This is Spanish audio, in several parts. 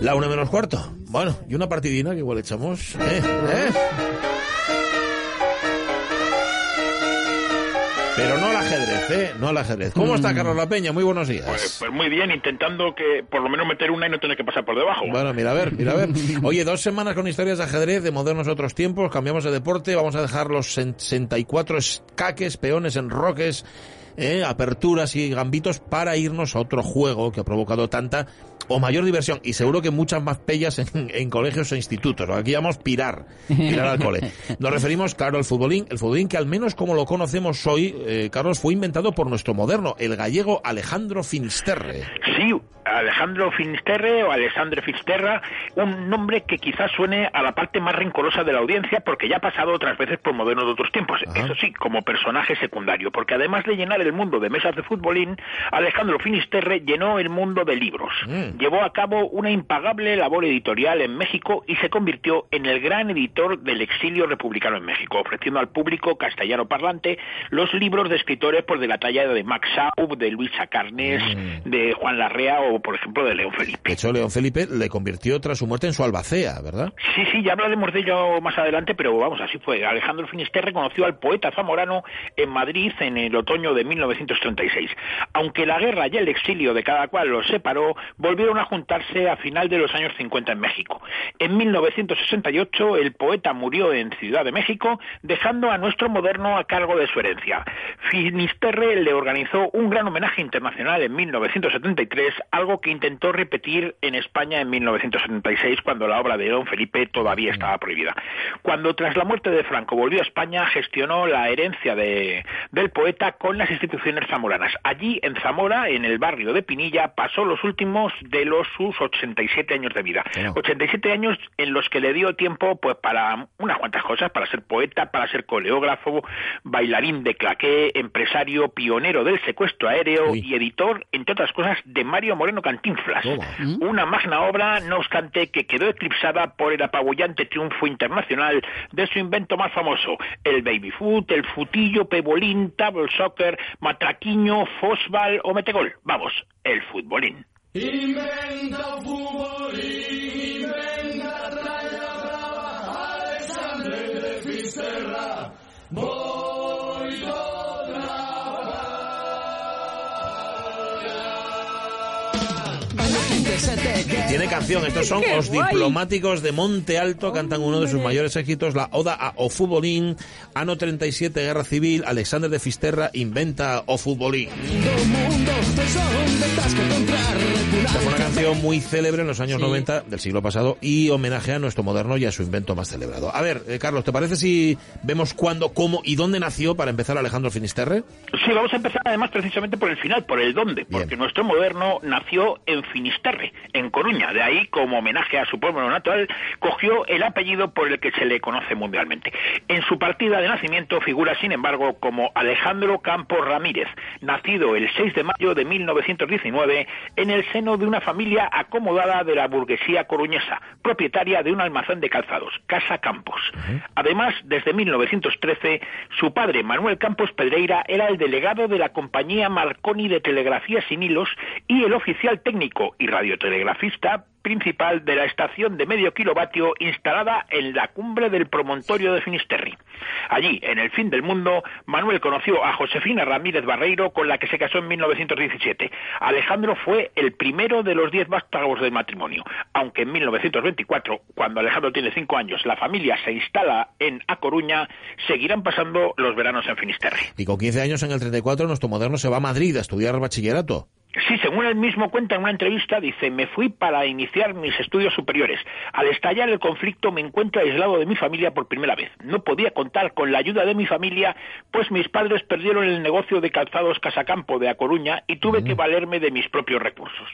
La una menos cuarto. Bueno, y una partidina que igual echamos. ¿eh? ¿eh? Pero no al ajedrez, ¿eh? No al ajedrez. ¿Cómo está Carlos La Peña? Muy buenos días. Pues, pues muy bien, intentando que por lo menos meter una y no tener que pasar por debajo. Bueno, mira a ver, mira a ver. Oye, dos semanas con historias de ajedrez de modernos otros tiempos, cambiamos de deporte, vamos a dejar los 64 escaques, peones, enroques, eh, aperturas y gambitos para irnos a otro juego que ha provocado tanta o mayor diversión y seguro que muchas más pellas en, en colegios e institutos. Aquí llamamos pirar, pirar al cole. Nos referimos, claro, al futbolín, el futbolín que al menos como lo conocemos hoy, eh, Carlos, fue inventado por nuestro moderno, el gallego Alejandro Finisterre. Sí, Alejandro Finisterre o Alessandro Finisterra, un nombre que quizás suene a la parte más rencorosa de la audiencia porque ya ha pasado otras veces por modernos de otros tiempos. Ajá. Eso sí, como personaje secundario, porque además de llenar el mundo de mesas de futbolín, Alejandro Finisterre llenó el mundo de libros. Mm. Llevó a cabo una impagable labor editorial en México y se convirtió en el gran editor del exilio republicano en México, ofreciendo al público castellano parlante los libros de escritores pues, de la talla de Max Saub, de Luis Acarnes, Mm. de Juan Larrea o, por ejemplo, de León Felipe. De hecho, León Felipe le convirtió tras su muerte en su albacea, ¿verdad? Sí, sí, ya hablaremos de ello más adelante, pero vamos, así fue. Alejandro Finisterre conoció al poeta zamorano en Madrid en el otoño de 1936. Aunque la guerra y el exilio de cada cual los separó, volvieron a juntarse a final de los años 50 en México. En 1968 el poeta murió en Ciudad de México, dejando a nuestro moderno a cargo de su herencia. Finisterre le organizó un gran homenaje internacional en 1973, algo que intentó repetir en España en 1976 cuando la obra de Don Felipe todavía estaba prohibida. Cuando tras la muerte de Franco volvió a España, gestionó la herencia de- del poeta con las instituciones zamoranas. Allí, en Zamora, en el barrio de Pinilla, pasó los últimos de los sus 87 años de vida. Bueno. 87 años en los que le dio tiempo pues para unas cuantas cosas, para ser poeta, para ser coreógrafo, bailarín de claqué, empresario, pionero del secuestro aéreo Uy. y editor, entre otras cosas, de Mario Moreno Cantinflas. Toma. Una magna obra, no obstante, que quedó eclipsada por el apabullante triunfo internacional de su invento más famoso, el baby foot, el futillo, pebolín, table soccer, matraquiño, fosbal o metegol. Vamos, el futbolín. Inventa o futbolín, inventa tralla brava, Alexandre de Fisterra, Tiene canción, estos son ¡Qué los guay! diplomáticos de Monte Alto, cantan uno de sus mayores éxitos, la Oda a O Futbolín, Ano 37, Guerra Civil, Alexander de Fisterra inventa O Futbolín. Esta fue una canción muy célebre en los años 90 del siglo pasado y homenaje a nuestro moderno y a su invento más celebrado. A ver, eh, Carlos, ¿te parece si vemos cuándo, cómo y dónde nació para empezar Alejandro Finisterre? Sí, vamos a empezar además precisamente por el final, por el dónde, porque Bien. nuestro moderno nació en Finisterre, en Coruña. De ahí, como homenaje a su pueblo natural, cogió el apellido por el que se le conoce mundialmente. En su partida de nacimiento figura, sin embargo, como Alejandro Campos Ramírez, nacido el 6 de mayo de 1919 en el seno de una familia acomodada de la burguesía coruñesa, propietaria de un almacén de calzados, Casa Campos. Además, desde 1913, su padre, Manuel Campos Pedreira, era el delegado de la compañía Marconi de Telegrafía Sin Hilos y el oficial técnico y radiotelegrafista principal de la estación de medio kilovatio instalada en la cumbre del promontorio de Finisterre. Allí, en el fin del mundo, Manuel conoció a Josefina Ramírez Barreiro, con la que se casó en 1917. Alejandro fue el primero de los diez vástagos del matrimonio, aunque en 1924, cuando Alejandro tiene cinco años, la familia se instala en A Coruña, seguirán pasando los veranos en Finisterre. Y con 15 años en el 34 nuestro moderno se va a Madrid a estudiar bachillerato. Sí, según él mismo cuenta en una entrevista, dice, me fui para iniciar mis estudios superiores. Al estallar el conflicto me encuentro aislado de mi familia por primera vez. No podía contar con la ayuda de mi familia, pues mis padres perdieron el negocio de calzados Casacampo de A Coruña y tuve que valerme de mis propios recursos.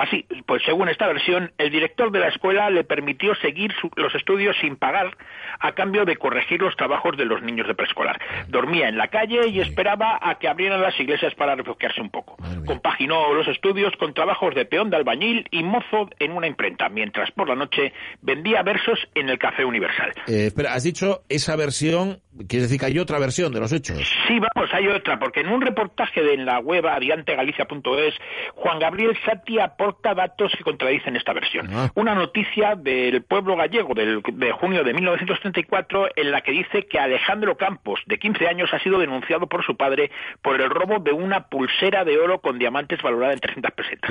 Así, pues según esta versión, el director de la escuela le permitió seguir los estudios sin pagar a cambio de corregir los trabajos de los niños de preescolar. Dormía en la calle y esperaba a que abrieran las iglesias para refugiarse un poco. Compaginó los estudios con trabajos de peón de albañil y mozo en una imprenta, mientras por la noche vendía versos en el Café Universal. Eh, espera, has dicho esa versión, quiere decir que hay otra versión de los hechos. Sí, vamos, hay otra, porque en un reportaje de en la web adiantegalicia.es, Juan Gabriel Sati datos que contradicen esta versión. Ah. Una noticia del pueblo gallego del, de junio de 1934 en la que dice que Alejandro Campos, de 15 años, ha sido denunciado por su padre por el robo de una pulsera de oro con diamantes valorada en 300 pesetas.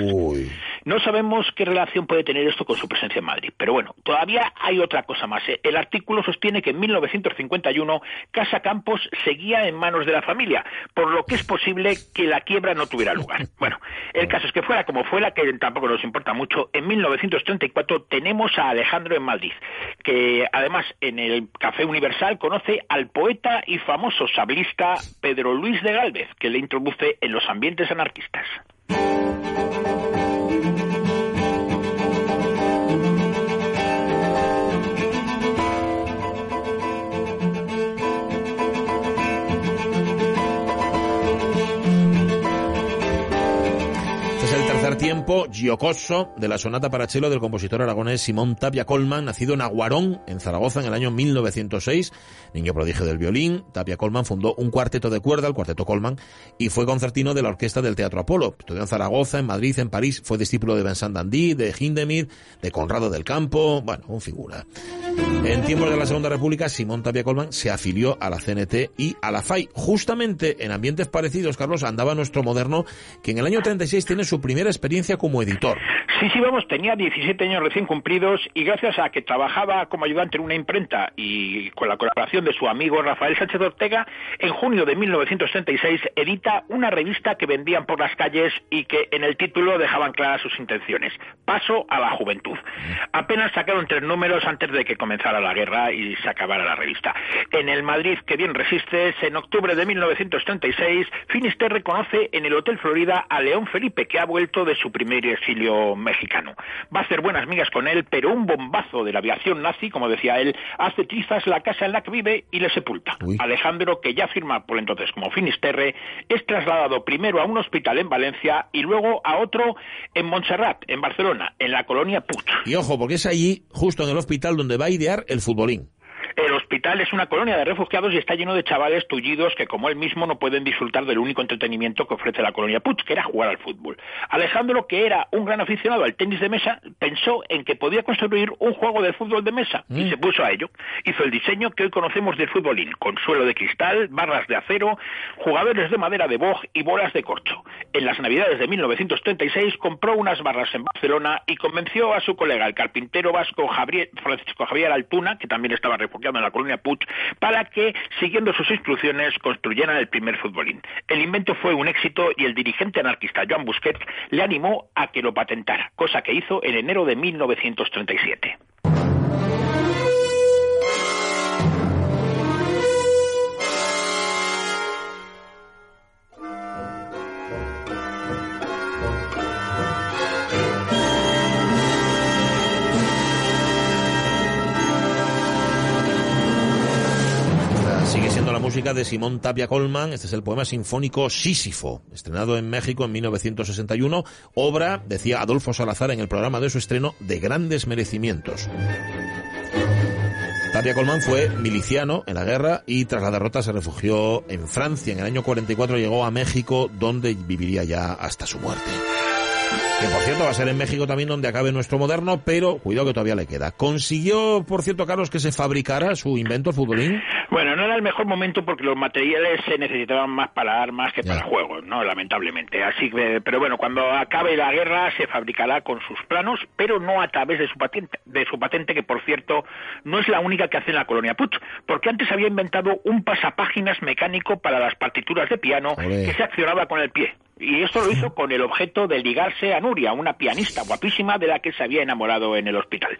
No sabemos qué relación puede tener esto con su presencia en Madrid, pero bueno, todavía hay otra cosa más. ¿eh? El artículo sostiene que en 1951 Casa Campos seguía en manos de la familia, por lo que es posible que la quiebra no tuviera lugar. Bueno, el caso es que fuera como fuera, que tampoco nos importa mucho, en 1934 tenemos a Alejandro en Madrid, que además en el Café Universal conoce al poeta y famoso sablista Pedro Luis de Galvez, que le introduce en los ambientes anarquistas. Tiempo Giocoso de la sonata para cello del compositor aragonés Simón Tapia Colman, nacido en Aguarón, en Zaragoza, en el año 1906, niño prodigio del violín. Tapia Colman fundó un cuarteto de cuerda, el Cuarteto Colman, y fue concertino de la orquesta del Teatro Apolo. Estudió en Zaragoza, en Madrid, en París, fue discípulo de Vincent Dandy, de Hindemith, de Conrado del Campo, bueno, un figura. En tiempos de la Segunda República, Simón Tapia Colman se afilió a la CNT y a la FAI. Justamente en ambientes parecidos, Carlos, andaba nuestro moderno, que en el año 36 tiene su primera experiencia como editor. Sí, sí, vamos, tenía 17 años recién cumplidos y gracias a que trabajaba como ayudante en una imprenta y con la colaboración de su amigo Rafael Sánchez Ortega, en junio de 1936 edita una revista que vendían por las calles y que en el título dejaban claras sus intenciones. Paso a la juventud. Apenas sacaron tres números antes de que comenzara la guerra y se acabara la revista. En el Madrid que bien resistes, en octubre de 1936, Finisterre conoce en el Hotel Florida a León Felipe, que ha vuelto de su primer exilio mexicano. Va a hacer buenas migas con él, pero un bombazo de la aviación nazi, como decía él, hace trizas la casa en la que vive y le sepulta. Alejandro, que ya firma por entonces como Finisterre, es trasladado primero a un hospital en Valencia y luego a otro en Montserrat, en Barcelona, en la colonia Puig. Y ojo, porque es allí, justo en el hospital, donde va a idear el futbolín. El hospital es una colonia de refugiados y está lleno de chavales tullidos que, como él mismo, no pueden disfrutar del único entretenimiento que ofrece la colonia Puig, que era jugar al fútbol. Alejandro, que era un gran aficionado al tenis de mesa, pensó en que podía construir un juego de fútbol de mesa y mm. se puso a ello. Hizo el diseño que hoy conocemos del futbolín, con suelo de cristal, barras de acero, jugadores de madera de boj y bolas de corcho. En las navidades de 1936 compró unas barras en Barcelona y convenció a su colega, el carpintero vasco Francisco Javier Altuna, que también estaba refugiado en la colonia Puig, para que, siguiendo sus instrucciones, construyeran el primer futbolín. El invento fue un éxito y el dirigente anarquista Joan Busquets le animó a que lo patentara, cosa que hizo en enero de 1937. Música de Simón Tapia Colman. Este es el poema sinfónico Sísifo, estrenado en México en 1961. Obra, decía Adolfo Salazar en el programa de su estreno, de grandes merecimientos. Tapia Colman fue miliciano en la guerra y tras la derrota se refugió en Francia. En el año 44 llegó a México, donde viviría ya hasta su muerte que por cierto va a ser en México también donde acabe nuestro moderno, pero cuidado que todavía le queda. ¿Consiguió, por cierto, Carlos, que se fabricara su invento, el futbolín? Bueno, no era el mejor momento porque los materiales se necesitaban más para armas que para juegos, ¿no? Lamentablemente. Así que, pero bueno, cuando acabe la guerra se fabricará con sus planos, pero no a través de su patente, de su patente que por cierto no es la única que hace en la colonia Puch, porque antes había inventado un pasapáginas mecánico para las partituras de piano que se accionaba con el pie. Y esto lo hizo con el objeto de ligarse a Nuria, una pianista guapísima de la que se había enamorado en el hospital.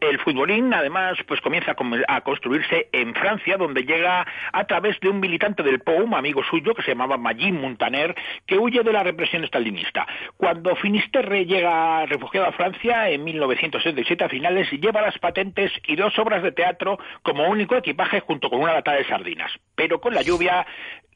El futbolín, además, pues comienza a construirse en Francia, donde llega a través de un militante del POUM, amigo suyo, que se llamaba Magín Montaner, que huye de la represión estalinista. Cuando Finisterre llega refugiado a Francia en 1967 a finales, lleva las patentes y dos obras de teatro como único equipaje junto con una lata de sardinas. Pero con la lluvia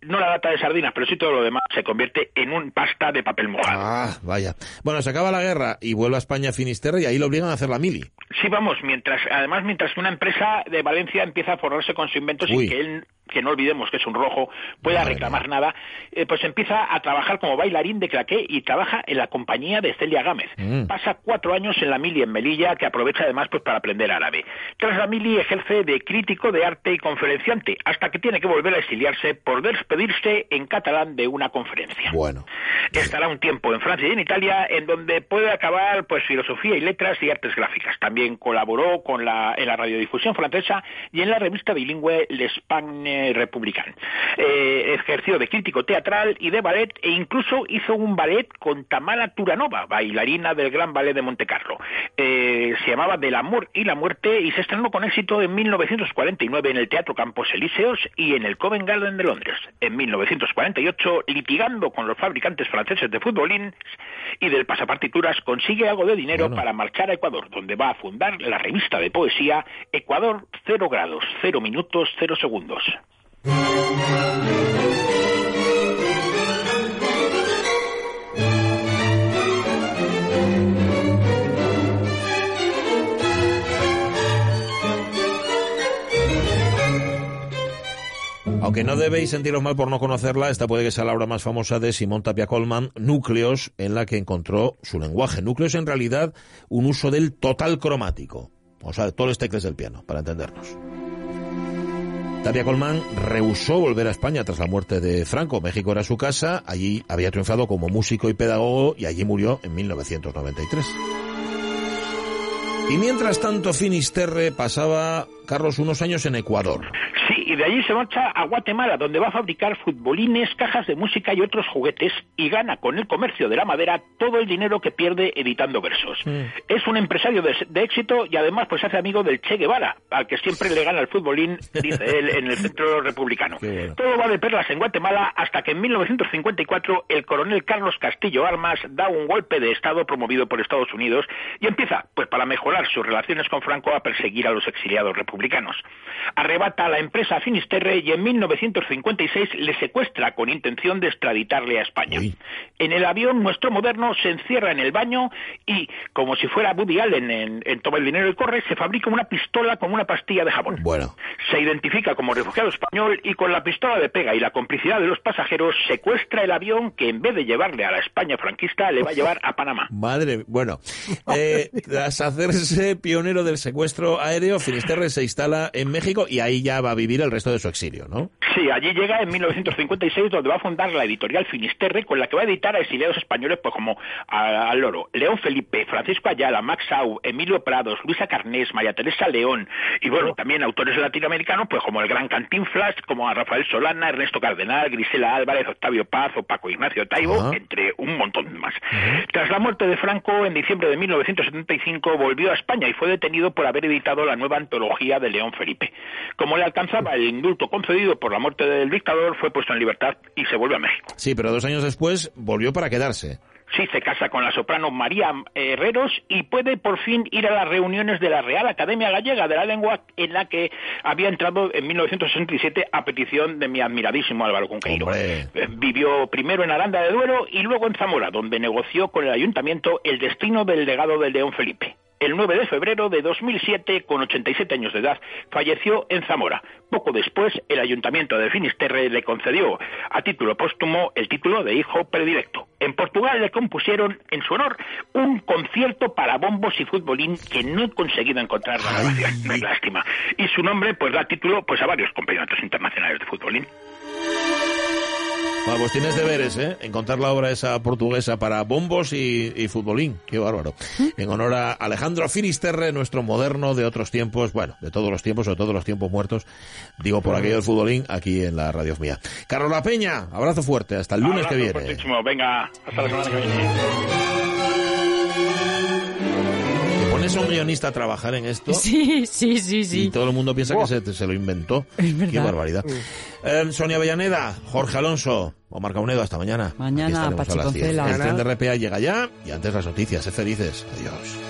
no la lata de sardinas, pero sí todo lo demás se convierte en un pasta de papel mojado. Ah, vaya. Bueno, se acaba la guerra y vuelve a España Finisterre y ahí lo obligan a hacer la mili. Sí, vamos, mientras, además, mientras una empresa de Valencia empieza a forrarse con su invento sin que él que no olvidemos que es un rojo, pueda reclamar nada, eh, pues empieza a trabajar como bailarín de claqué y trabaja en la compañía de Celia Gámez. Mm. Pasa cuatro años en la mili en Melilla, que aprovecha además pues para aprender árabe. Tras la mili ejerce de crítico de arte y conferenciante, hasta que tiene que volver a exiliarse por despedirse en catalán de una conferencia. Bueno. Estará un tiempo en Francia y en Italia, en donde puede acabar pues filosofía y letras y artes gráficas. También colaboró con la, en la radiodifusión francesa y en la revista bilingüe L'Espagne republicano. Eh, ejerció de crítico teatral y de ballet e incluso hizo un ballet con Tamara Turanova, bailarina del Gran Ballet de Montecarlo. Eh, se llamaba Del amor y la muerte y se estrenó con éxito en 1949 en el Teatro Campos Elíseos y en el Covent Garden de Londres. En 1948, litigando con los fabricantes franceses de futbolín y del pasapartituras, consigue algo de dinero para marchar a Ecuador, donde va a fundar la revista de poesía Ecuador 0 grados, 0 minutos, 0 segundos. Aunque no debéis sentiros mal por no conocerla, esta puede que sea la obra más famosa de Simón Tapia Colman, Núcleos, en la que encontró su lenguaje. Núcleos en realidad un uso del total cromático, o sea, todos los tecles del piano, para entendernos. Tapia Colman rehusó volver a España tras la muerte de Franco. México era su casa, allí había triunfado como músico y pedagogo y allí murió en 1993. Y mientras tanto, Finisterre pasaba, Carlos, unos años en Ecuador. Sí, y de allí se marcha a Guatemala, donde va a fabricar futbolines, cajas de música y otros juguetes, y gana con el comercio de la madera todo el dinero que pierde editando versos. Mm. Es un empresario de, éxito y además pues hace amigo del Che Guevara, al que siempre le gana el futbolín, dice él, en el centro republicano. Todo va de perlas en Guatemala hasta que en 1954 el coronel Carlos Castillo Armas da un golpe de Estado promovido por Estados Unidos y empieza, pues para mejorar sus relaciones con Franco, a perseguir a los exiliados republicanos. Arrebata a la empresa Finisterre y en 1956 le secuestra con intención de extraditarle a España. En el avión nuestro moderno se encierra en el baño y, como si fuera Woody Allen en, Toma el dinero y corre, se fabrica una pistola con una pastilla de jabón. Bueno. Se identifica como refugiado español y con la pistola de pega y la complicidad de los pasajeros secuestra el avión que en vez de llevarle a la España franquista le va a llevar a Panamá. Madre, bueno, eh, tras hacerse pionero del secuestro aéreo, Finisterre se instala en México y ahí ya va a vivir el resto de su exilio, ¿no? Sí, allí llega en 1956 donde va a fundar la editorial Finisterre con la que va a editar a exiliados españoles pues como al loro, León Felipe, Francisco Ayala, Max Sau, Emilio Prados, Luisa Carnés, María Teresa León y bueno, también autores latinoamericanos pues como el Gran Cantinflas, como a Rafael Solana, Ernesto Cardenal, Grisela Álvarez, Octavio Paz o Paco Ignacio Taibo, entre un montón más. Tras la muerte de Franco en diciembre de 1975 volvió a España y fue detenido por haber editado la nueva antología de León Felipe. Como le alcanzaba el indulto concedido por la muerte del dictador, fue puesto en libertad y se vuelve a México. Sí, pero dos años después volvió para quedarse. Sí, se casa con la soprano María Herreros y puede por fin ir a las reuniones de la Real Academia Gallega de la Lengua en la que había entrado en 1967 a petición de mi admiradísimo Álvaro Conqueiro. Eh, vivió primero en Aranda de Duero y luego en Zamora, donde negoció con el ayuntamiento el destino del legado del León Felipe el 9 de febrero de 2007, con 87 años de edad, falleció en Zamora. Poco después, el ayuntamiento de Finisterre le concedió a título póstumo el título de hijo predilecto. En Portugal le compusieron en su honor un concierto para bombos y futbolín que no he conseguido encontrar la grabación. lástima. Y su nombre pues da título pues a varios campeonatos internacionales de futbolín. Bueno, pues tienes deberes, ¿eh? Encontrar la obra esa portuguesa para bombos y, futbolín. Qué bárbaro. En honor a Alejandro Finisterre, nuestro moderno de otros tiempos, bueno, de todos los tiempos o de todos los tiempos muertos, digo por aquello del futbolín, aquí en la radio mía. Carlos La Peña, abrazo fuerte, hasta el lunes que viene. Venga, hasta la semana que viene pones a un guionista a trabajar en esto Sí, sí, sí, y sí. todo el mundo piensa que se, se lo inventó. Es verdad. Qué barbaridad. Eh, Sonia Avellaneda, Jorge Alonso, Omar Caunedo, hasta mañana. Mañana, Aquí estaremos a las Pachi 10. Concela. El tren de RPA llega ya y antes las noticias. Sé felices. Adiós.